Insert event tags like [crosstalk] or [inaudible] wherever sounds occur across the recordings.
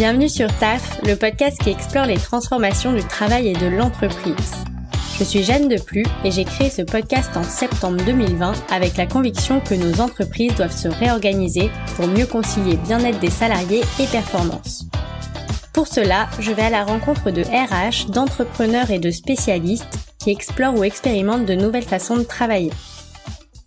Bienvenue sur TAF, le podcast qui explore les transformations du travail et de l'entreprise. Je suis Jeanne Deplu et j'ai créé ce podcast en septembre 2020 avec la conviction que nos entreprises doivent se réorganiser pour mieux concilier bien-être des salariés et performance. Pour cela, je vais à la rencontre de RH, d'entrepreneurs et de spécialistes qui explorent ou expérimentent de nouvelles façons de travailler.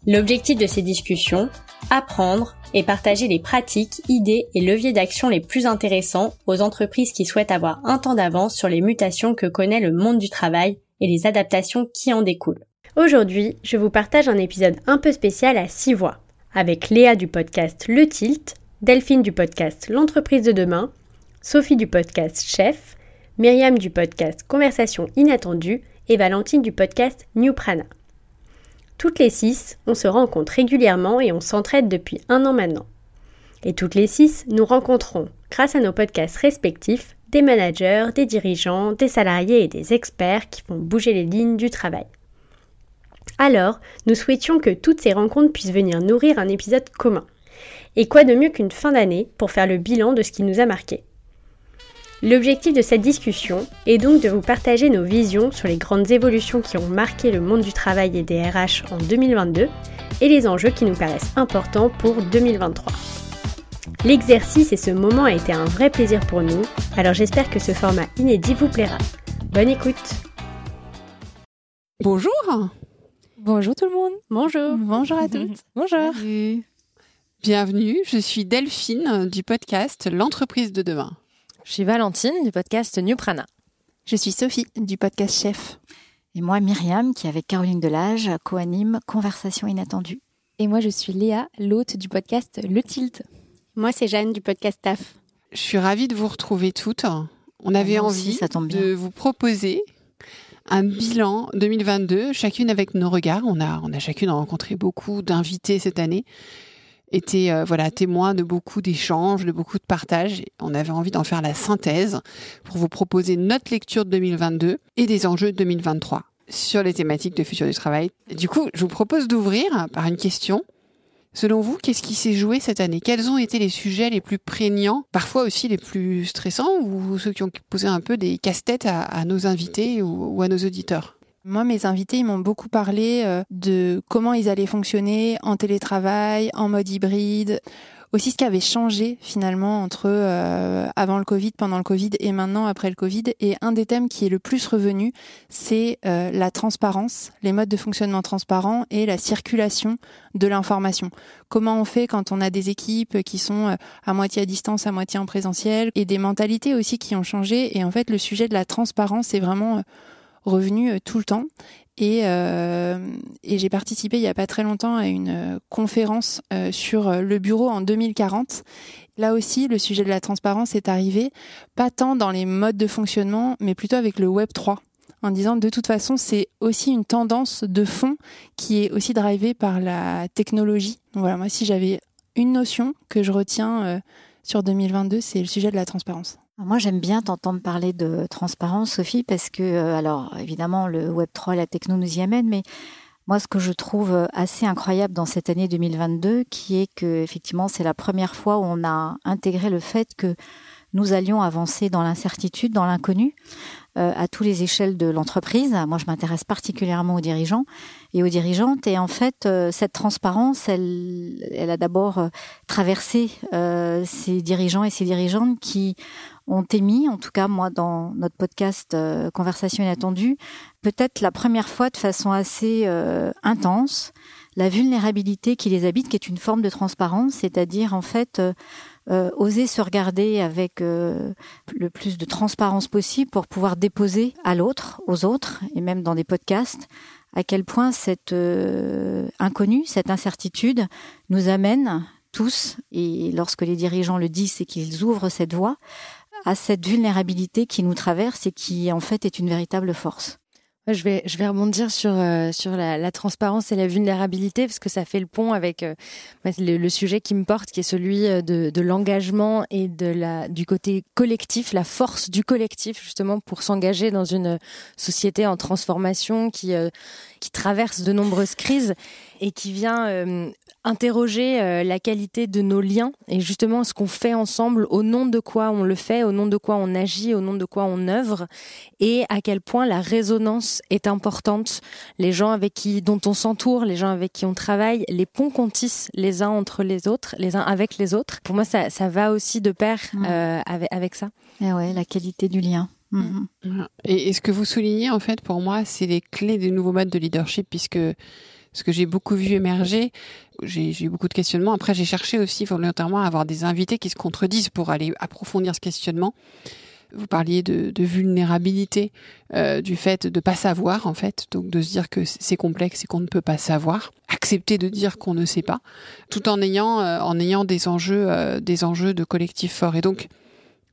L'objectif de ces discussions, apprendre et partager les pratiques, idées et leviers d'action les plus intéressants aux entreprises qui souhaitent avoir un temps d'avance sur les mutations que connaît le monde du travail et les adaptations qui en découlent. Aujourd'hui, je vous partage un épisode un peu spécial à six voix, avec Léa du podcast Le Tilt, Delphine du podcast L'entreprise de demain, Sophie du podcast Chef, Myriam du podcast Conversation inattendue et Valentine du podcast New Prana. Toutes les six, on se rencontre régulièrement et on s'entraide depuis un an maintenant. Et toutes les six, nous rencontrons, grâce à nos podcasts respectifs, des managers, des dirigeants, des salariés et des experts qui font bouger les lignes du travail. Alors, nous souhaitions que toutes ces rencontres puissent venir nourrir un épisode commun. Et quoi de mieux qu'une fin d'année pour faire le bilan de ce qui nous a marqué L'objectif de cette discussion est donc de vous partager nos visions sur les grandes évolutions qui ont marqué le monde du travail et des RH en 2022 et les enjeux qui nous paraissent importants pour 2023. L'exercice et ce moment a été un vrai plaisir pour nous, alors j'espère que ce format inédit vous plaira. Bonne écoute. Bonjour. Bonjour tout le monde. Bonjour. Bonjour à toutes. [laughs] Bonjour. Bienvenue, je suis Delphine du podcast L'entreprise de demain. Je suis Valentine du podcast New Prana. Je suis Sophie du podcast Chef. Et moi, Myriam, qui avec Caroline Delage co-anime Conversation inattendue. Et moi, je suis Léa, l'hôte du podcast Le Tilt. Moi, c'est Jeanne du podcast TAF. Je suis ravie de vous retrouver toutes. On avait envie de vous proposer un bilan 2022, chacune avec nos regards. On a, on a chacune rencontré beaucoup d'invités cette année était euh, voilà témoin de beaucoup d'échanges, de beaucoup de partages. On avait envie d'en faire la synthèse pour vous proposer notre lecture de 2022 et des enjeux de 2023 sur les thématiques de futur du travail. Du coup, je vous propose d'ouvrir par une question. Selon vous, qu'est-ce qui s'est joué cette année? Quels ont été les sujets les plus prégnants, parfois aussi les plus stressants, ou ceux qui ont posé un peu des casse-têtes à, nos invités ou à nos auditeurs? Moi, mes invités, ils m'ont beaucoup parlé euh, de comment ils allaient fonctionner en télétravail, en mode hybride, aussi ce qui avait changé finalement entre euh, avant le Covid, pendant le Covid et maintenant après le Covid. Et un des thèmes qui est le plus revenu, c'est euh, la transparence, les modes de fonctionnement transparents et la circulation de l'information. Comment on fait quand on a des équipes qui sont à moitié à distance, à moitié en présentiel, et des mentalités aussi qui ont changé. Et en fait, le sujet de la transparence est vraiment revenu euh, tout le temps. Et, euh, et j'ai participé il n'y a pas très longtemps à une euh, conférence sur le bureau en 2040. Là aussi, le sujet de la transparence est arrivé, pas tant dans les modes de fonctionnement, mais plutôt avec le Web 3 en disant de toute façon c'est aussi une tendance de fond qui est aussi drivée par la technologie. Voilà, moi si j'avais une notion que je retiens sur 2022, c'est le sujet de la transparence. Moi, j'aime bien t'entendre parler de transparence, Sophie, parce que, euh, alors, évidemment, le Web3, la techno nous y amène, mais moi, ce que je trouve assez incroyable dans cette année 2022, qui est que, effectivement, c'est la première fois où on a intégré le fait que nous allions avancer dans l'incertitude, dans l'inconnu, euh, à tous les échelles de l'entreprise. Moi, je m'intéresse particulièrement aux dirigeants et aux dirigeantes. Et en fait, euh, cette transparence, elle, elle a d'abord traversé ces dirigeants et ces dirigeantes qui ont émis, en tout cas moi dans notre podcast euh, Conversation inattendue, peut-être la première fois de façon assez euh, intense, la vulnérabilité qui les habite, qui est une forme de transparence, c'est-à-dire en fait euh, oser se regarder avec le plus de transparence possible pour pouvoir déposer à l'autre, aux autres, et même dans des podcasts, à quel point cette inconnue, cette incertitude nous amène tous, et lorsque les dirigeants le disent, c'est qu'ils ouvrent cette voie à cette vulnérabilité qui nous traverse et qui en fait est une véritable force. Je vais, je vais rebondir sur, euh, sur la, la, transparence et la vulnérabilité parce que ça fait le pont avec euh, le, le, sujet qui me porte, qui est celui euh, de, de l'engagement et de la, du côté collectif, la force du collectif justement pour s'engager dans une société en transformation qui, qui traverse de nombreuses crises et qui vient interroger euh, la qualité de nos liens et justement ce qu'on fait ensemble, au nom de quoi on le fait, au nom de quoi on agit, au nom de quoi on œuvre, et à quel point la résonance est importante. Les gens avec qui, dont on s'entoure, les gens avec qui on travaille, les ponts qu'on tisse les uns entre les autres, les uns avec les autres. Pour moi, ça, ça va aussi de pair mm. euh, avec, avec, ça. Et eh ouais, la qualité du lien. Mm. Et, et, ce que vous soulignez, en fait, pour moi, c'est les clés des nouveaux modes de leadership, puisque ce que j'ai beaucoup vu émerger, j'ai eu beaucoup de questionnements. Après, j'ai cherché aussi volontairement à avoir des invités qui se contredisent pour aller approfondir ce questionnement. Vous parliez de, de vulnérabilité, euh, du fait de pas savoir en fait, donc de se dire que c'est complexe et qu'on ne peut pas savoir, accepter de dire qu'on ne sait pas, tout en ayant euh, en ayant des enjeux euh, des enjeux de collectif fort. Et donc,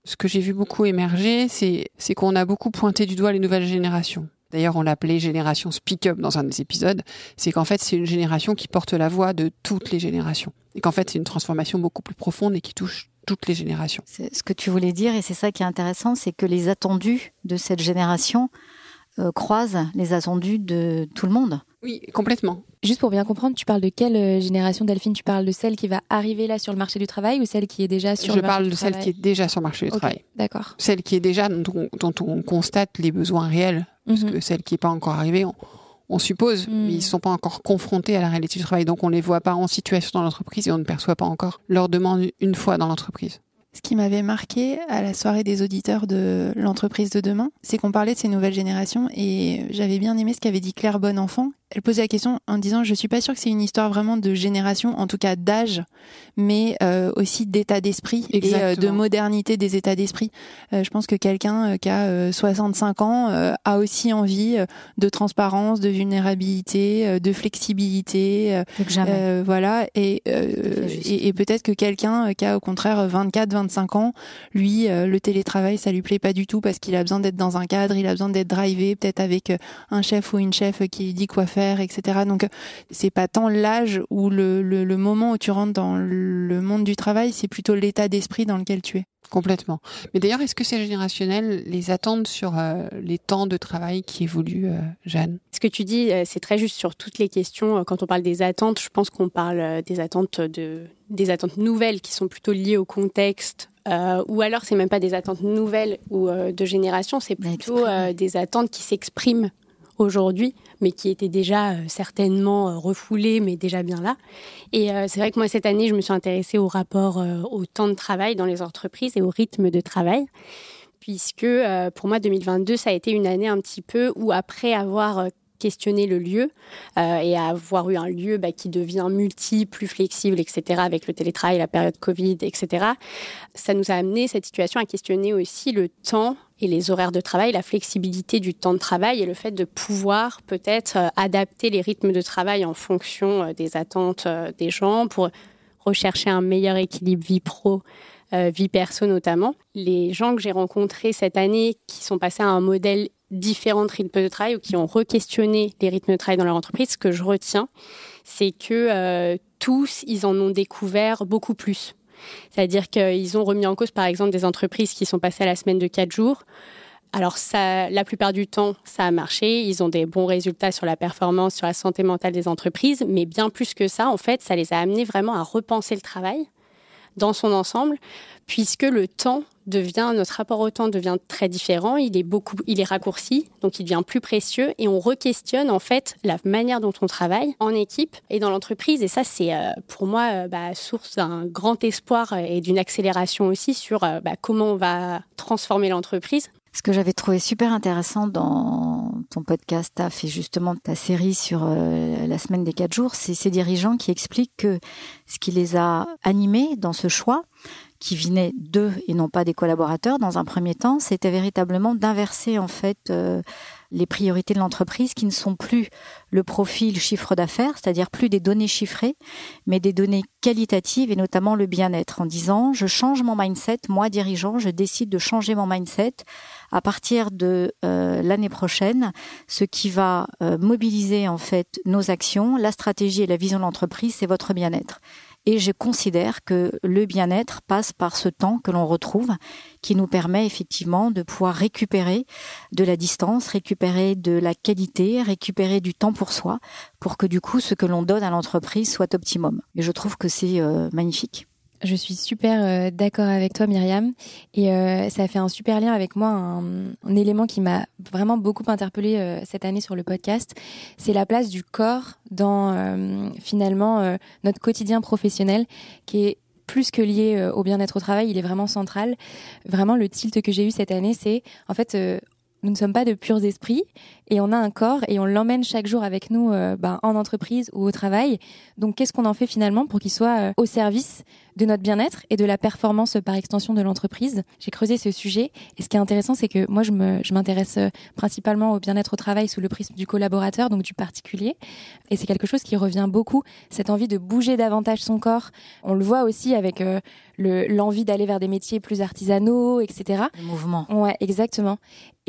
ce que j'ai vu beaucoup émerger, c'est c'est qu'on a beaucoup pointé du doigt les nouvelles générations. D'ailleurs, on l'appelait génération Speak Up dans un des épisodes. C'est qu'en fait, c'est une génération qui porte la voix de toutes les générations. Et qu'en fait, c'est une transformation beaucoup plus profonde et qui touche toutes les générations. C'est ce que tu voulais dire, et c'est ça qui est intéressant, c'est que les attendus de cette génération euh, croisent les attendus de tout le monde. Oui, complètement. Juste pour bien comprendre, tu parles de quelle euh, génération, Delphine? Tu parles de celle qui va arriver là sur le marché du travail ou celle qui est déjà sur le marché du travail Je parle de celle qui est déjà sur le marché du travail. D'accord. Celle qui est déjà, dont, on constate les besoins réels, parce mhm. que celle qui n'est pas encore arrivée, on, suppose, mhm. mais ils ne sont pas encore confrontés à la réalité du travail. Donc on ne les voit pas en situation dans l'entreprise et on ne perçoit pas encore leur demande une fois dans l'entreprise. Ce qui m'avait marqué à la soirée des auditeurs de l'entreprise de demain, c'est qu'on parlait de ces nouvelles générations et j'avais bien aimé ce qu'avait dit Claire Bonenfant, elle posait la question en disant je suis pas sûre que c'est une histoire vraiment de génération, en tout cas d'âge, mais euh, aussi d'état d'esprit et euh, de modernité des états d'esprit. Euh, je pense que quelqu'un qui a 65 ans a aussi envie de transparence, de vulnérabilité, de flexibilité. voilà et et, et peut-être que quelqu'un qui a au contraire 24, 25 ans, lui le télétravail ça lui plaît pas du tout parce qu'il a besoin d'être dans un cadre, il a besoin d'être drivé, peut-être avec un chef ou une chef qui lui dit quoi faire etc. Donc c'est pas tant l'âge ou le, le, moment où tu rentres dans le monde du travail, c'est plutôt l'état d'esprit dans lequel tu es. Complètement. Mais d'ailleurs, est-ce que c'est générationnel les attentes sur euh, les temps de travail qui évoluent, euh, Jeanne? Ce que tu dis, euh, c'est très juste sur toutes les questions. Quand on parle des attentes, je pense qu'on parle des attentes de des attentes nouvelles qui sont plutôt liées au contexte. ou alors c'est même pas des attentes nouvelles ou de génération, c'est plutôt des attentes qui s'expriment aujourd'hui, mais qui était déjà euh, certainement euh, refoulé, mais déjà bien là. Et euh, c'est vrai que moi, cette année, je me suis intéressée au rapport au temps de travail dans les entreprises et au rythme de travail puisque pour moi 2022 ça a été une année un petit peu où après avoir questionner le lieu euh, et avoir eu un lieu bah, qui devient multi, plus flexible, etc., avec le télétravail, la période Covid, etc., ça nous a amené cette situation à questionner aussi le temps et les horaires de travail, la flexibilité du temps de travail et le fait de pouvoir peut-être euh, adapter les rythmes de travail en fonction euh, des attentes des gens pour rechercher un meilleur équilibre vie pro. vie perso notamment. Les gens que j'ai rencontrés cette année qui sont passés à un modèle différents rythmes de travail ou qui ont re-questionné les rythmes de travail dans leur entreprise, ce que je retiens, c'est que euh, tous, ils en ont découvert beaucoup plus. C'est-à-dire qu'ils ont remis en cause, par exemple, des entreprises qui sont passées à la semaine de quatre jours. Alors, ça, la plupart du temps, ça a marché. Ils ont des bons résultats sur la performance, sur la santé mentale des entreprises. Mais bien plus que ça, en fait, ça les a amenés vraiment à repenser le travail dans son ensemble, puisque le temps devient, notre rapport au temps devient très différent, il est beaucoup, il est raccourci, donc il devient plus précieux et on re-questionne en fait la manière dont on travaille en équipe et dans l'entreprise. Et ça, c'est euh, pour moi euh, bah, source d'un grand espoir et d'une accélération aussi sur euh, bah, comment on va transformer l'entreprise. Ce que j'avais trouvé super intéressant dans ton podcast TAF et justement ta série sur la semaine des quatre jours, c'est ces dirigeants qui expliquent que ce qui les a animés dans ce choix, qui venaient d'eux et non pas des collaborateurs dans un premier temps, c'était véritablement d'inverser en fait euh, les priorités de l'entreprise qui ne sont plus le profil chiffre d'affaires, c'est-à-dire plus des données chiffrées, mais des données qualitatives et notamment le bien-être en disant je change mon mindset, moi dirigeant, je décide de changer mon mindset à partir de euh, l'année prochaine, ce qui va euh, mobiliser en fait nos actions, la stratégie et la vision de l'entreprise, c'est votre bien-être. Et je considère que le bien-être passe par ce temps que l'on retrouve, qui nous permet effectivement de pouvoir récupérer de la distance, récupérer de la qualité, récupérer du temps pour soi, pour que du coup ce que l'on donne à l'entreprise soit optimum. Et je trouve que c'est euh, magnifique. Je suis super euh, d'accord avec toi, Myriam. Et euh, ça fait un super lien avec moi. Un, élément qui m'a vraiment beaucoup interpellée euh, cette année sur le podcast, c'est la place du corps dans finalement notre quotidien professionnel, qui est plus que lié au bien-être au travail. Il est vraiment central. Vraiment, le tilt que j'ai eu cette année, c'est en fait nous ne sommes pas de purs esprits et on a un corps et on l'emmène chaque jour avec nous euh, ben, en entreprise ou au travail. Donc qu'est-ce qu'on en fait finalement pour qu'il soit euh, au service de notre bien-être et de la performance par extension de l'entreprise? J'ai creusé ce sujet et ce qui est intéressant c'est que moi je m'intéresse je euh, principalement au bien-être au travail sous le prisme du collaborateur, donc du particulier. Et c'est quelque chose qui revient beaucoup, cette envie de bouger davantage son corps. On le voit aussi avec l'envie d'aller vers des métiers plus artisanaux, etc. Le mouvement. Ouais, exactement.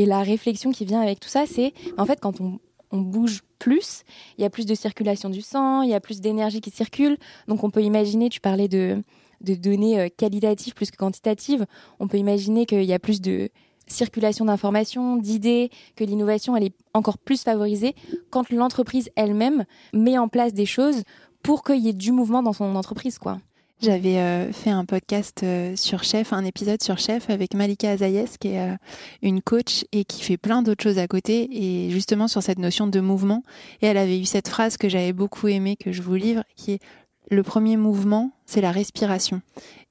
Et la réflexion qui vient avec tout ça, c'est en fait quand on, bouge plus, il y a plus de circulation du sang, il y a plus d'énergie qui circule. Donc on peut imaginer, tu parlais de, de données euh, qualitatives plus que quantitatives, on peut imaginer qu'il y a plus de circulation d'informations, d'idées, que l'innovation elle est encore plus favorisée quand l'entreprise elle-même met en place des choses pour qu'il y ait du mouvement dans son entreprise, quoi. J'avais euh, fait un podcast euh, sur Chef, un épisode sur Chef avec Malika Azayes, qui est euh, une coach et qui fait plein d'autres choses à côté, et justement sur cette notion de mouvement. Et elle avait eu cette phrase que j'avais beaucoup aimée, que je vous livre, qui est le premier mouvement, c'est la respiration.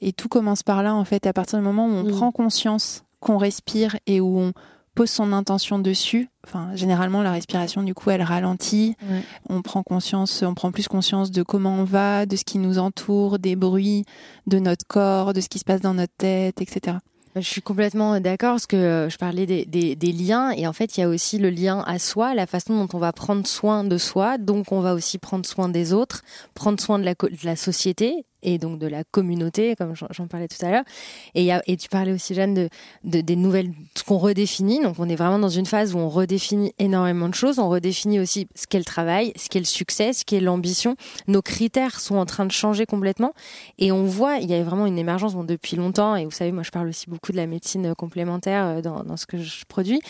Et tout commence par là, en fait, à partir du moment où on prend conscience qu'on respire et où on pose son intention dessus, enfin généralement la respiration du coup elle ralentit, on prend conscience, on prend plus conscience de comment on va, de ce qui nous entoure, des bruits, de notre corps, de ce qui se passe dans notre tête, etc. Je suis complètement d'accord parce que euh, je parlais des, des, des, liens et en fait il y a aussi le lien à soi, la façon dont on va prendre soin de soi, donc on va aussi prendre soin des autres, prendre soin de la, de la société et donc de la communauté, comme j'en parlais tout à l'heure. Et, tu parlais aussi, Jeanne, de, de des nouvelles, ce qu'on redéfinit. Donc, on est vraiment dans une phase où on redéfinit énormément de choses. On redéfinit aussi ce qu'est le travail, ce qu'est le succès, ce qu'est l'ambition. Nos critères sont en train de changer complètement. Et on voit, il y a vraiment une émergence bon, depuis longtemps. Et vous savez, moi, je parle aussi beaucoup de la médecine complémentaire euh, dans, ce que je produis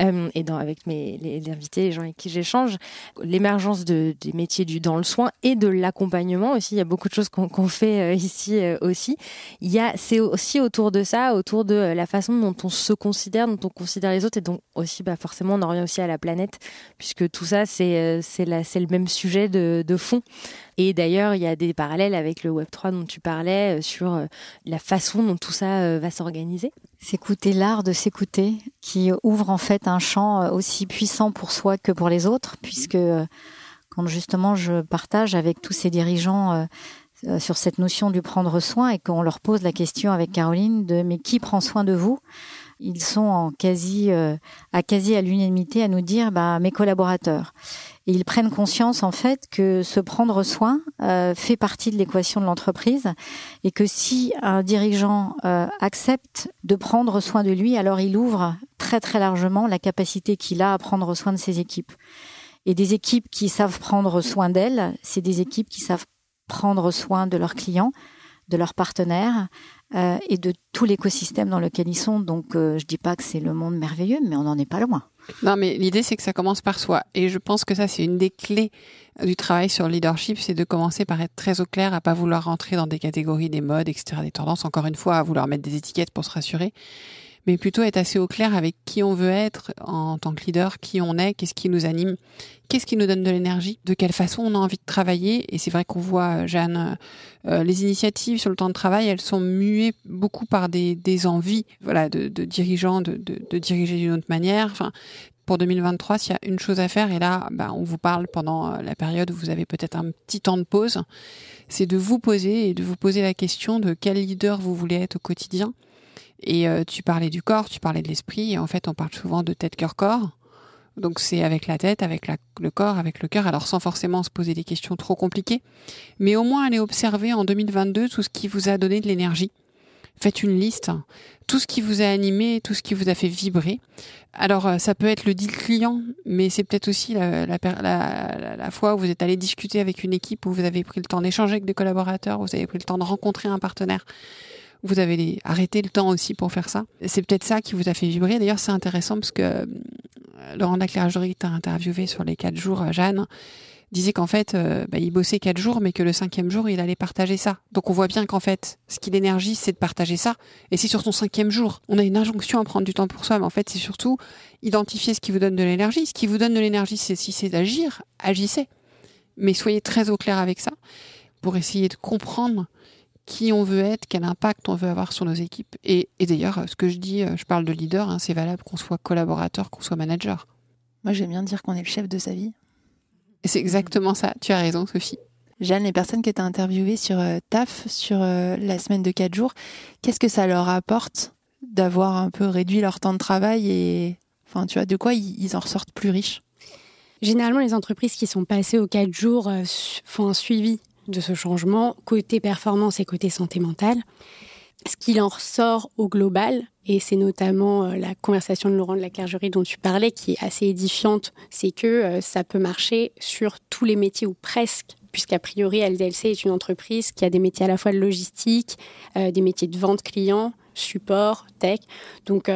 euh, et dans, avec mes les, invités, les gens avec qui j'échange. L'émergence de, des métiers du dans le soin et de l'accompagnement aussi. Il y a beaucoup de choses qu'on fait euh, ici euh, aussi. Il y a, c'est aussi autour de ça, autour de la façon dont on se considère, dont on considère les autres, et donc aussi, bah forcément, on en revient aussi à la planète, puisque tout ça, c'est euh, c'est la, c'est le même sujet de, de fond. Et d'ailleurs, il y a des parallèles avec le Web 3 dont tu parlais sur la façon dont tout ça va s'organiser. S'écouter l'art de s'écouter, qui ouvre en fait un champ aussi puissant pour soi que pour les autres, puisque quand justement je partage avec tous ces dirigeants euh, sur cette notion du prendre soin et qu'on leur pose la question avec Caroline de mais qui prend soin de vous? Ils sont en quasi euh, à quasi à l'unanimité à nous dire bah mes collaborateurs. Et ils prennent conscience en fait que ce prendre soin euh, fait partie de l'équation de l'entreprise et que si un dirigeant accepte de prendre soin de lui alors il ouvre très très largement la capacité qu'il a à prendre soin de ses équipes. Et des équipes qui savent prendre soin d'elles c'est des équipes qui savent prendre soin de leurs clients, de leurs partenaires euh, et de tout l'écosystème dans lequel ils sont. Donc, euh, je dis pas que c'est le monde merveilleux, mais on n'en est pas loin. Non, mais l'idée, c'est que ça commence par soi. Et je pense que ça, c'est une des clés du travail sur le leadership, c'est de commencer par être très au clair, à pas vouloir rentrer dans des catégories, des modes, etc., des tendances, encore une fois, à vouloir mettre des étiquettes pour se rassurer mais plutôt être assez au clair avec qui on veut être en tant que leader, qui on est, qu'est-ce qui nous anime, qu'est-ce qui nous donne de l'énergie, de quelle façon on a envie de travailler. Et c'est vrai qu'on voit, Jeanne, euh, les initiatives sur le temps de travail, elles sont muées beaucoup par des, des envies, voilà, de, de dirigeants, de, de, de diriger d'une autre manière. Enfin, pour 2023, s'il y a une chose à faire, et là, ben, on vous parle pendant euh, la période où vous avez peut-être un petit temps de pause, c'est de vous poser et de vous poser la question de quel leader vous voulez être au quotidien et euh, tu parlais du corps, tu parlais de l'esprit. Et en fait, on parle souvent de tête, cœur, corps. Donc c'est avec la tête, avec le corps, avec le cœur. Alors sans forcément se poser des questions trop compliquées, mais au moins aller observer en 2022 tout ce qui vous a donné de l'énergie, faites une liste, tout ce qui vous a animé, tout ce qui vous a fait vibrer. Alors, euh, ça peut être le deal client, mais c'est peut-être aussi la, la, fois où vous êtes allé discuter avec une équipe, où vous avez pris le temps d'échanger avec des collaborateurs, où vous avez pris le temps de rencontrer un partenaire. Vous avez arrêté le temps aussi pour faire ça. C'est peut-être ça qui vous a fait vibrer. D'ailleurs, c'est intéressant parce que euh, Laurent Laclaire-Jory t'a interviewé sur les quatre jours, Jeanne, disait qu'en fait, euh, bah, il bossait quatre jours, mais que le cinquième jour, il allait partager ça. Donc on voit bien qu'en fait, ce qui l'énergie, c'est de partager ça. Et c'est sur ton cinquième jour. On a une injonction à prendre du temps pour soi, mais en fait, c'est surtout identifier ce qui vous donne de l'énergie. Ce qui vous donne de l'énergie, c'est si c'est d'agir, agissez. Mais soyez très au clair avec ça pour essayer de comprendre qui on veut être, quel impact on veut avoir sur nos équipes. Et, d'ailleurs, ce que je dis, euh, je parle de leader, hein, c'est valable qu'on soit collaborateur, qu'on soit manager. Moi, j'aime bien dire qu'on est le chef de sa vie. C'est exactement ça. Tu as raison, Sophie. Jeanne, les personnes que tu as interviewées sur euh, TAF, sur euh, la semaine de 4 jours, qu'est-ce que ça leur apporte d'avoir un peu réduit leur temps de travail et, enfin, tu vois, de quoi ils, en ressortent plus riches? Généralement, les entreprises qui sont passées aux 4 jours font un suivi de ce changement, côté performance et côté santé mentale. Ce qu'il en ressort au global, et c'est notamment euh, la conversation de Laurent de la Clergerie dont tu parlais, qui est assez édifiante, c'est que euh, ça peut marcher sur tous les métiers ou presque, puisqu'a priori LDLC est une entreprise qui a des métiers à la fois de logistique, euh, des métiers de vente client, support, tech. Donc,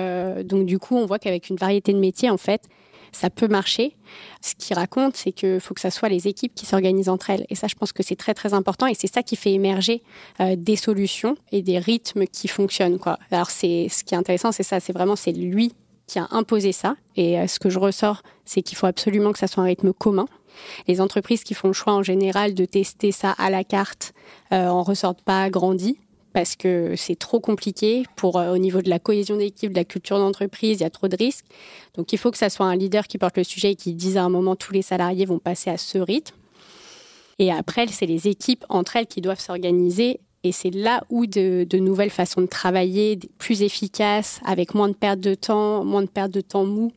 donc du coup, on voit qu'avec une variété de métiers, en fait, ça peut marcher. Ce qu'il raconte, c'est qu'il faut que ce soit les équipes qui s'organisent entre elles. Et ça, je pense que c'est très très important et c'est ça qui fait émerger euh, des solutions et des rythmes qui fonctionnent. Quoi. Alors c'est ce qui est intéressant, c'est ça, c'est vraiment c'est lui qui a imposé ça. Et euh, ce que je ressors, c'est qu'il faut absolument que ça soit un rythme commun. Les entreprises qui font le choix en général de tester ça à la carte euh, en ressortent pas grandis parce que c'est trop compliqué pour euh, au niveau de la cohésion d'équipe, de la culture d'entreprise, il y a trop de risques. Donc il faut que ça soit un leader qui porte le sujet et qui dise à un moment tous les salariés vont passer à ce rythme. Et après, c'est les équipes entre elles qui doivent s'organiser. Et c'est là où de, nouvelles façons de travailler, plus efficaces, avec moins de perte de temps, moins de perte de temps mou,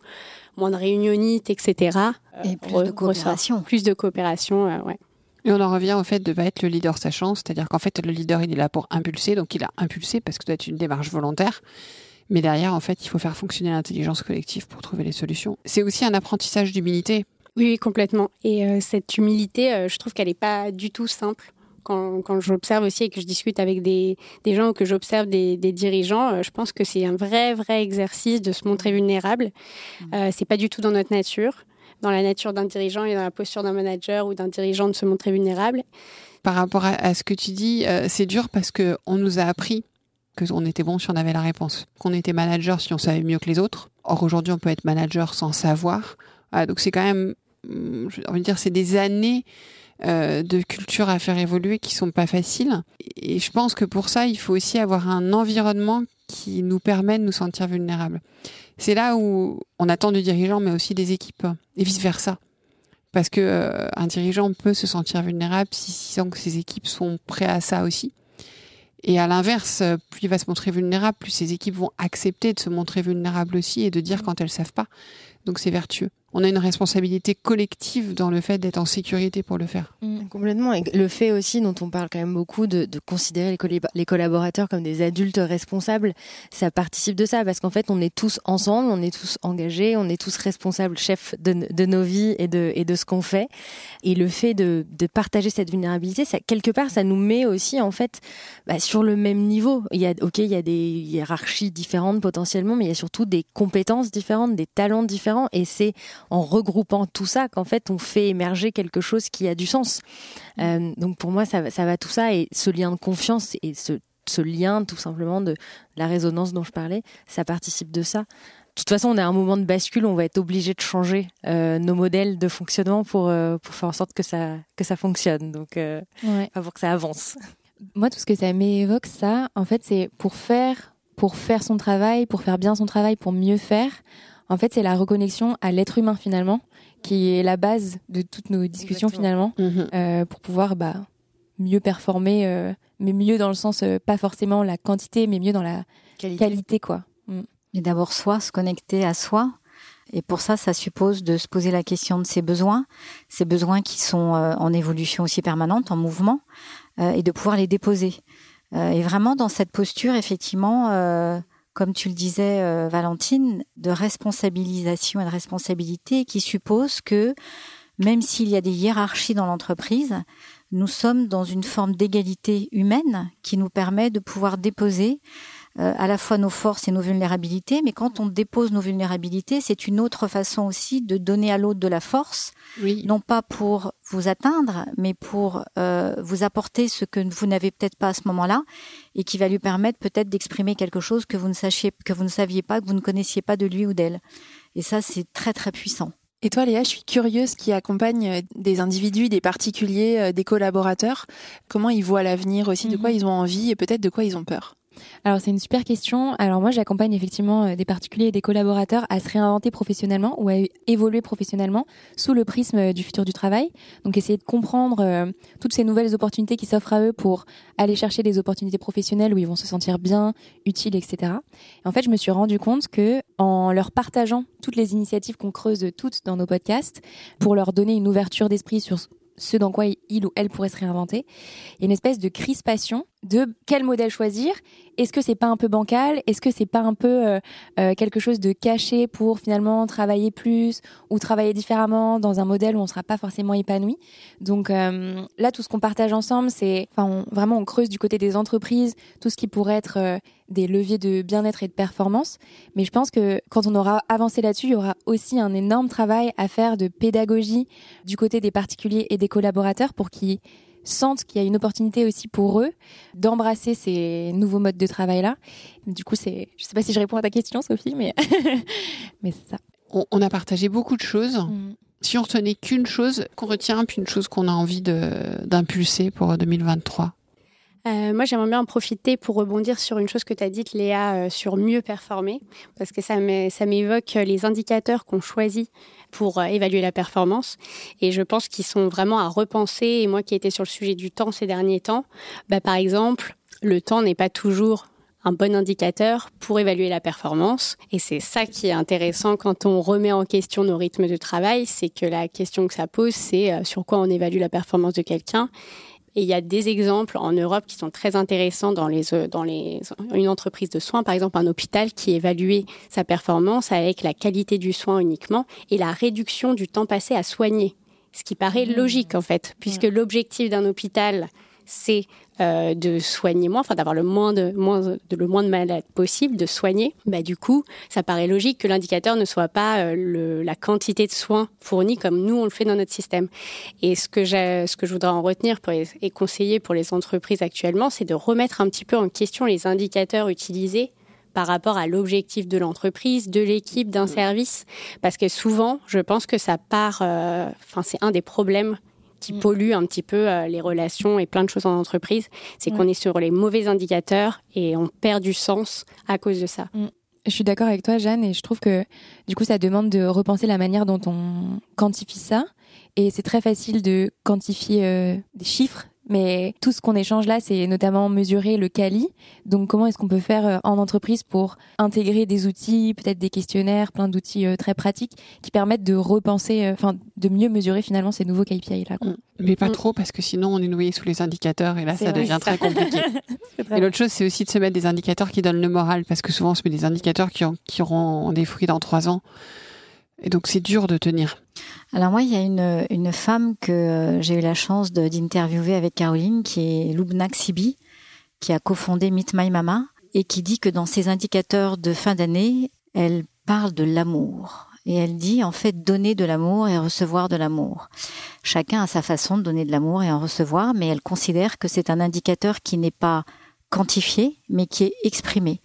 moins de réunionites, etc. Et plus de coopération. Plus de coopération, euh, ouais. Et on en revient au fait de pas être le leader sachant, c'est-à-dire qu'en fait le leader il est là pour impulser, donc il a impulsé parce que c'est une démarche volontaire. Mais derrière, en fait, il faut faire fonctionner l'intelligence collective pour trouver les solutions. C'est aussi un apprentissage d'humilité. Oui, complètement. Et euh, cette humilité, euh, je trouve qu'elle n'est pas du tout simple. Quand, quand j'observe aussi et que je discute avec des, des gens ou que j'observe des, des, dirigeants, euh, je pense que c'est un vrai, vrai exercice de se montrer vulnérable. Mmh. c'est pas du tout dans notre nature dans la nature d'un dirigeant et dans la posture d'un manager ou d'un dirigeant de se montrer vulnérable. Par rapport à, ce que tu dis, euh, c'est dur parce que on nous a appris qu'on était bon si on avait la réponse, qu'on était manager si on savait mieux que les autres. Or aujourd'hui, on peut être manager sans savoir. Donc c'est quand même, hum, je envie dire, c'est des années euh, de culture à faire évoluer qui sont pas faciles. Et je pense que pour ça, il faut aussi avoir un environnement qui nous permet de nous sentir vulnérables. C'est là où on attend du dirigeant, mais aussi des équipes, et vice versa. Parce que euh, un dirigeant peut se sentir vulnérable si sent que ses équipes sont prêtes à ça aussi. Et à l'inverse, plus il va se montrer vulnérable, plus ses équipes vont accepter de se montrer vulnérables aussi et de dire quand elles savent pas. Donc c'est vertueux on a une responsabilité collective dans le fait d'être en sécurité pour le faire. Mm. complètement. Et le fait aussi, dont on parle quand même beaucoup, de, considérer les, collaborateurs comme des adultes responsables, ça participe de ça, parce qu'en fait, on est tous ensemble, on est tous engagés, on est tous responsables, chefs de, nos vies et de, et de ce qu'on fait. Et le fait de, partager cette vulnérabilité, ça, quelque part, ça nous met aussi, en fait, bah, sur le même niveau. Il y a, ok, il y a des hiérarchies différentes potentiellement, mais il y a surtout des compétences différentes, des talents différents, et c'est en regroupant tout ça qu'en fait on fait émerger quelque chose qui a du sens. Mm. Euh, donc pour moi ça, ça va tout ça et ce lien de confiance et ce, ce lien tout simplement de la résonance dont je parlais, ça participe de ça. De toute façon, on est à un moment de bascule, on va être obligé de changer euh, nos modèles de fonctionnement pour, euh, pour faire en sorte que ça, que ça fonctionne, donc euh, pour que ça avance. Moi, tout ce que ça m'évoque, ça, en fait, c'est pour faire, pour faire son travail, pour faire bien son travail, pour mieux faire, en fait, c'est la reconnexion à l'être humain finalement, qui est la base de toutes nos discussions finalement, mhm. euh, pour pouvoir bah, mieux performer, euh, mais mieux dans le sens, euh, pas forcément la quantité, mais mieux dans la qualité, quoi. Mm. Et d'abord soi, se connecter à soi. Et pour ça, ça suppose de se poser la question de ses besoins, ces besoins qui sont en évolution aussi permanente, en mouvement, et de pouvoir les déposer. et vraiment dans cette posture, effectivement, comme tu le disais, Valentine, de responsabilisation et de responsabilité qui suppose que même s'il y a des hiérarchies dans l'entreprise, nous sommes dans une forme d'égalité humaine qui nous permet de pouvoir déposer euh, à la fois nos forces et nos vulnérabilités, mais quand on dépose nos vulnérabilités, c'est une autre façon aussi de donner à l'autre de la force, non pas pour vous atteindre, mais pour euh, vous apporter ce que vous n'avez peut-être pas à ce moment-là, et qui va lui permettre peut-être d'exprimer quelque chose que vous ne sachiez, que vous ne saviez pas, que vous ne connaissiez pas de lui ou d'elle. Et ça, c'est très très puissant. Et toi, Léa, je suis curieuse qui accompagne euh, des individus, des particuliers, des collaborateurs. Comment ils voient l'avenir aussi, de quoi mhm. ils ont envie et peut-être de quoi ils ont peur? Alors c'est une super question. Alors moi j'accompagne effectivement euh, des particuliers et des collaborateurs à se réinventer professionnellement ou à évoluer professionnellement sous le prisme euh, du futur du travail. Donc essayer de comprendre euh, toutes ces nouvelles opportunités qui s'offrent à eux pour aller chercher des opportunités professionnelles où ils vont se sentir bien, utiles, etc. Et en fait je me suis rendu compte que en leur partageant toutes les initiatives qu'on creuse toutes dans nos podcasts pour leur donner une ouverture d'esprit sur ce dans quoi il ou elle pourrait se réinventer. Il y a une espèce de crispation de quel modèle choisir. Est-ce que c'est pas un peu bancal? Est-ce que c'est pas un peu euh, euh, quelque chose de caché pour finalement travailler plus ou travailler différemment dans un modèle où on sera pas forcément épanoui? Donc euh, là, tout ce qu'on partage ensemble, c'est, enfin, vraiment, on creuse du côté des entreprises tout ce qui pourrait être des leviers de bien-être et de performance. Mais je pense que quand on aura avancé là-dessus, il y aura aussi un énorme travail à faire de pédagogie du côté des particuliers et des collaborateurs pour qu'ils sentent qu'il y a une opportunité aussi pour eux d'embrasser ces nouveaux modes de travail-là. Du coup, c'est, je sais pas si je réponds à ta question, Sophie, mais, [laughs] mais c'est ça. On, a partagé beaucoup de choses. Mm. Si on retenait qu'une chose qu'on retient, puis une chose qu'on a envie d'impulser pour 2023 euh, moi, j'aimerais bien en profiter pour rebondir sur une chose que tu as dite, Léa, euh, sur mieux performer, parce que ça m'évoque les indicateurs qu'on choisit pour euh, évaluer la performance. Et je pense qu'ils sont vraiment à repenser. Et moi qui étais sur le sujet du temps ces derniers temps, bah, par exemple, le temps n'est pas toujours un bon indicateur pour évaluer la performance. Et c'est ça qui est intéressant quand on remet en question nos rythmes de travail, c'est que la question que ça pose, c'est sur quoi on évalue la performance de quelqu'un et il y a des exemples en Europe qui sont très intéressants dans les euh, dans les une entreprise de soins, par exemple un hôpital qui évaluait sa performance avec la qualité du soin uniquement et la réduction du temps passé à soigner. Ce qui paraît mmh. logique en fait, puisque l'objectif d'un hôpital c'est euh, de soigner moins, enfin d'avoir le moins de, moins de, le moins de malades possible, de soigner. Bah du coup, ça paraît logique que l'indicateur ne soit pas euh, le, la quantité de soins fournis comme nous on le fait dans notre système. Et ce que ce que je voudrais en retenir pour et conseiller pour les entreprises actuellement, c'est de remettre un petit peu en question les indicateurs utilisés par rapport à l'objectif de l'entreprise, de l'équipe, d'un service, parce que souvent, je pense que ça part. Euh, enfin, c'est un des problèmes qui mm. pollue un petit peu euh, les relations et plein de choses en entreprise. C'est qu'on est sur les mauvais indicateurs et on perd du sens à cause de ça. Mm. Je suis d'accord avec toi, Jeanne, et je trouve que du coup, ça demande de repenser la manière dont on quantifie ça. Et c'est très facile de quantifier euh, des chiffres mais tout ce qu'on échange là, c'est notamment mesurer le quali. Donc, comment est-ce qu'on peut faire euh, en entreprise pour intégrer des outils, peut-être des questionnaires, plein d'outils euh, très pratiques qui permettent de repenser, euh, enfin, de mieux mesurer finalement ces nouveaux KPI là. Mm. Mais pas mm. trop parce que sinon on est noyé sous les indicateurs et là ça devient très [laughs] compliqué. et l'autre chose, c'est aussi de se mettre des indicateurs qui donnent le moral parce que souvent on se met des indicateurs qui, qui auront des fruits dans trois ans. Et donc c'est dur de tenir. Alors moi, il y a une, une femme que euh, j'ai eu la chance d'interviewer avec Caroline, qui est Lubna Xibi, qui a cofondé Meet My Mama, et qui dit que dans ses indicateurs de fin d'année, elle parle de l'amour. Et elle dit en fait donner de l'amour et recevoir de l'amour. Chacun a sa façon de donner de l'amour et en recevoir, mais elle considère que c'est un indicateur qui n'est pas quantifié, mais qui est exprimé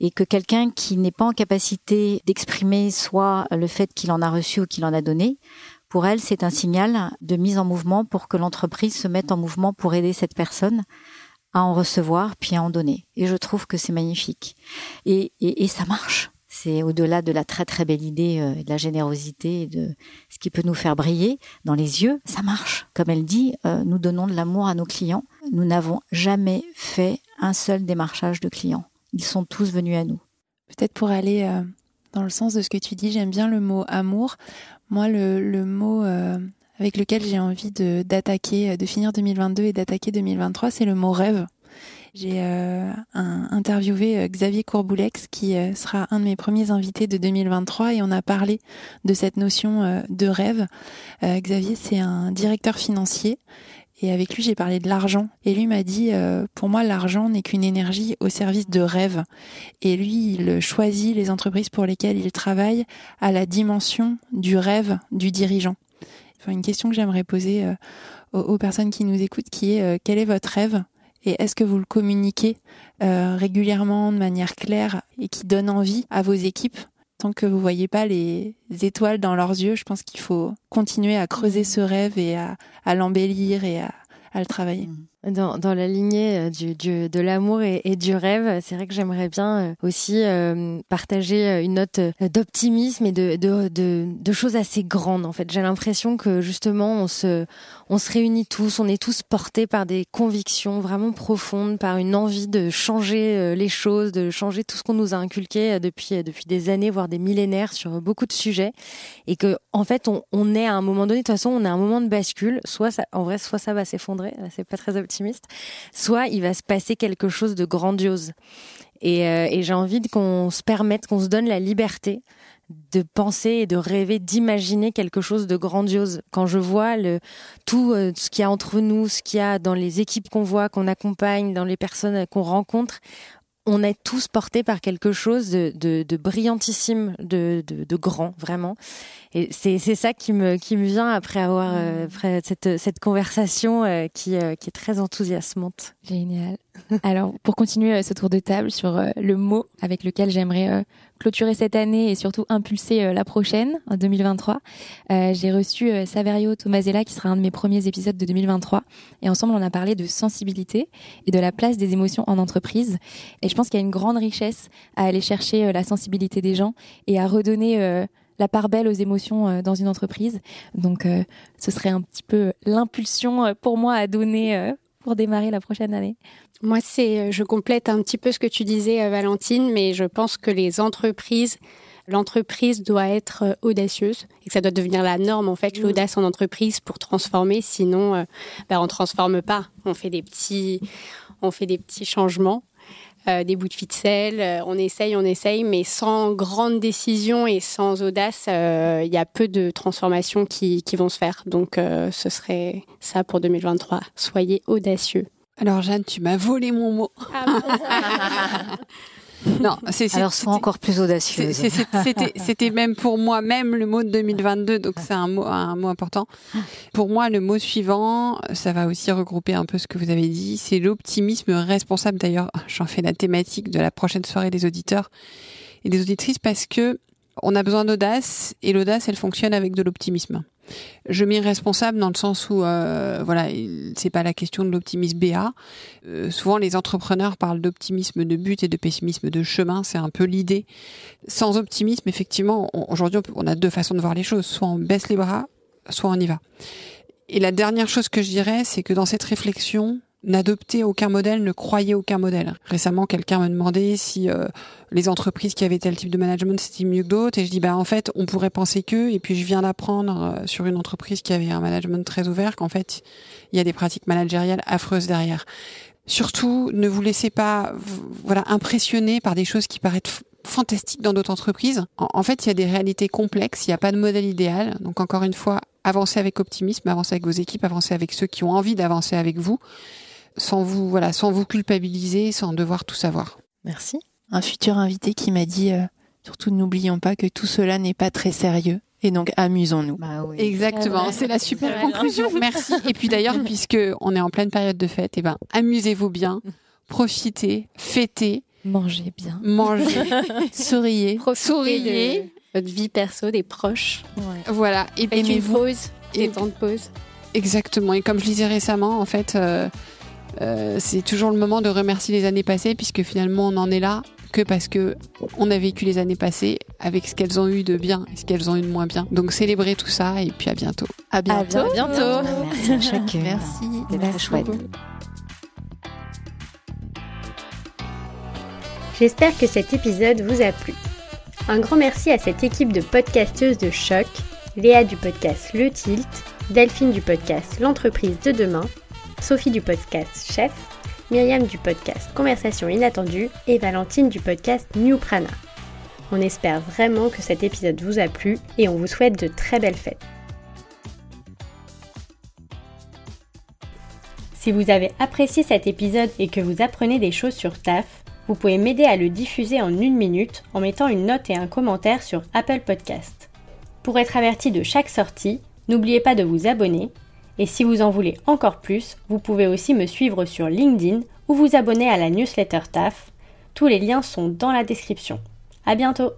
et que quelqu'un qui n'est pas en capacité d'exprimer soit le fait qu'il en a reçu ou qu'il en a donné, pour elle, c'est un signal de mise en mouvement pour que l'entreprise se mette en mouvement pour aider cette personne à en recevoir puis à en donner. Et je trouve que c'est magnifique. Et, et, et, ça marche. C'est au-delà de la très très belle idée euh, de la générosité et de ce qui peut nous faire briller dans les yeux. Ça marche. Comme elle dit, euh, nous donnons de l'amour à nos clients. Nous n'avons jamais fait un seul démarchage de clients ils sont tous venus à nous. Peut-être pour aller euh, dans le sens de ce que tu dis, j'aime bien le mot amour. Moi, le, mot euh, avec lequel j'ai envie d'attaquer, de, finir 2022 et d'attaquer 2023, c'est le mot rêve. J'ai interviewé Xavier Courboulex qui sera un de mes premiers invités de 2023 et on a parlé de cette notion de rêve. Xavier, c'est un directeur financier et avec lui, j'ai parlé de l'argent. Et lui m'a dit, euh, pour moi, l'argent n'est qu'une énergie au service de rêve. Et lui, il choisit les entreprises pour lesquelles il travaille à la dimension du rêve du dirigeant. Enfin, une question que j'aimerais poser euh, aux, personnes qui nous écoutent, qui est, euh, quel est votre rêve? Et est-ce que vous le communiquez régulièrement de manière claire et qui donne envie à vos équipes tant que vous voyez pas les étoiles dans leurs yeux, je pense qu'il faut continuer à creuser ce rêve et à, l'embellir et à, le travailler. Mmh. Dans, dans la lignée euh, du, du de l'amour et, du rêve, c'est vrai que j'aimerais bien euh, aussi euh, partager une note d'optimisme et de, de, de, de, choses assez grandes. En fait, j'ai l'impression que justement on se on se réunit tous, on est tous portés par des convictions vraiment profondes, par une envie de changer les choses, de changer tout ce qu'on nous a inculqué depuis depuis des années, voire des millénaires sur beaucoup de sujets, et que en fait on, on est à un moment donné. De toute façon, on est à un moment de bascule. Soit ça, en vrai, soit ça va s'effondrer. C'est pas très soit il va se passer quelque chose de grandiose. Et, euh, j'ai envie qu'on se permette, qu'on se donne la liberté de penser et de rêver, d'imaginer quelque chose de grandiose. Quand je vois le, tout euh, ce qu'il y a entre nous, ce qu'il y a dans les équipes qu'on voit, qu'on accompagne, dans les personnes qu'on rencontre, on est tous portés par quelque chose de, de, de brillantissime, de, de, de, grand, vraiment. Et c'est, c'est ça qui me, qui me vient après avoir euh, après cette, cette conversation euh, qui, euh, qui est très enthousiasmante. Génial. Alors, pour continuer ce tour de table sur le mot avec lequel j'aimerais clôturer cette année et surtout impulser euh, la prochaine, en 2023. Euh, j'ai reçu euh, Saverio Tomasella, qui sera un de mes premiers épisodes de 2023. Et ensemble, on a parlé de sensibilité et de la place des émotions en entreprise. Et je pense qu'il y a une grande richesse à aller chercher la sensibilité des gens et à redonner la part belle aux émotions dans une entreprise. Donc, ce serait un petit peu l'impulsion pour moi à donner pour démarrer la prochaine année. Moi, c'est, euh, je complète un petit peu ce que tu disais, euh, Valentine, mais je pense que les entreprises, l'entreprise doit être euh, audacieuse et que ça doit devenir la norme, en fait, l'audace en entreprise pour transformer. Sinon, ben, on transforme pas. On fait des petits, on fait des petits changements. Des bouts de ficelle, on essaye, on essaye, mais sans grande décision et sans audace, il y a peu de transformations qui, qui, vont se faire. Donc, ce serait ça pour 2023. Soyez audacieux. Alors Jeanne, tu m'as volé mon mot. Ah [laughs] [laughs] non, c'est alors sois encore plus audacieuse. [laughs] C'était même pour moi même le mot de 2022, donc c'est un mot un mot important. Pour moi, le mot suivant, ça va aussi regrouper un peu ce que vous avez dit, c'est l'optimisme responsable. D'ailleurs, [laughs] j'en fais la thématique de la prochaine soirée des auditeurs et des auditrices parce que on a besoin d'audace et l'audace, elle fonctionne avec de l'optimisme. Je m'y responsable dans le sens où, euh, voilà, c'est pas la question de l'optimisme BA. Euh, souvent, les entrepreneurs parlent d'optimisme de but et de pessimisme de chemin. C'est un peu l'idée. Sans optimisme, effectivement, aujourd'hui, on a deux façons de voir les choses. Soit on baisse les bras, soit on y va. Et la dernière chose que je dirais, c'est que dans cette réflexion, n'adopter aucun modèle, ne croyez aucun modèle. Récemment, quelqu'un m'a demandé si euh, les entreprises qui avaient tel type de management c'était mieux que d'autres, et je dis bah en fait on pourrait penser que, et puis je viens d'apprendre euh, sur une entreprise qui avait un management très ouvert qu'en fait il y a des pratiques managériales affreuses derrière. Surtout, ne vous laissez pas voilà impressionner par des choses qui paraissent fantastiques dans d'autres entreprises. En, fait, il y a des réalités complexes, il n'y a pas de modèle idéal. Donc encore une fois, avancez avec optimisme, avancez avec vos équipes, avancez avec ceux qui ont envie d'avancer avec vous sans vous, voilà, sans vous culpabiliser, sans devoir tout savoir. Merci. Un futur invité qui m'a dit, euh, surtout n'oublions pas que tout cela n'est pas très sérieux. Et donc amusons-nous. Bah Exactement, c'est la super conclusion. [laughs] Merci. Et puis d'ailleurs, [laughs] puisque on est en pleine période de fête, et eh ben amusez-vous bien, profitez, fêtez, mangez bien, mangez, [laughs] souriez, souriez. De votre vie perso, des proches. Voilà. Et, puis une pause, des temps de pause. Exactement. Et comme je disais récemment, en fait. Euh, euh, c'est toujours le moment de remercier les années passées puisque finalement on en est là que parce que on a vécu les années passées avec ce qu'elles ont eu de bien et ce qu'elles ont eu de moins bien. Donc célébrez tout ça et puis à bientôt. À bientôt. À bientôt. Merci à chacun. [laughs] Merci. Chouette. J'espère que cet épisode vous a plu. Un grand merci à cette équipe de podcasteuses de choc, Léa du podcast Le Tilt, Delphine du podcast L'entreprise de demain Sophie du podcast Chef Myriam du podcast Conversation inattendue et Valentine du podcast New Prana. On espère vraiment que cet épisode vous a plu et on vous souhaite de très belles fêtes. Si vous avez apprécié cet épisode et que vous apprenez des choses sur TAF, vous pouvez m'aider à le diffuser en une minute en mettant une note et un commentaire sur Apple Podcast. Pour être averti de chaque sortie, n'oubliez pas de vous abonner. Et si vous en voulez encore plus, vous pouvez aussi me suivre sur LinkedIn ou vous abonner à la newsletter TAF. Tous les liens sont dans la description. À bientôt!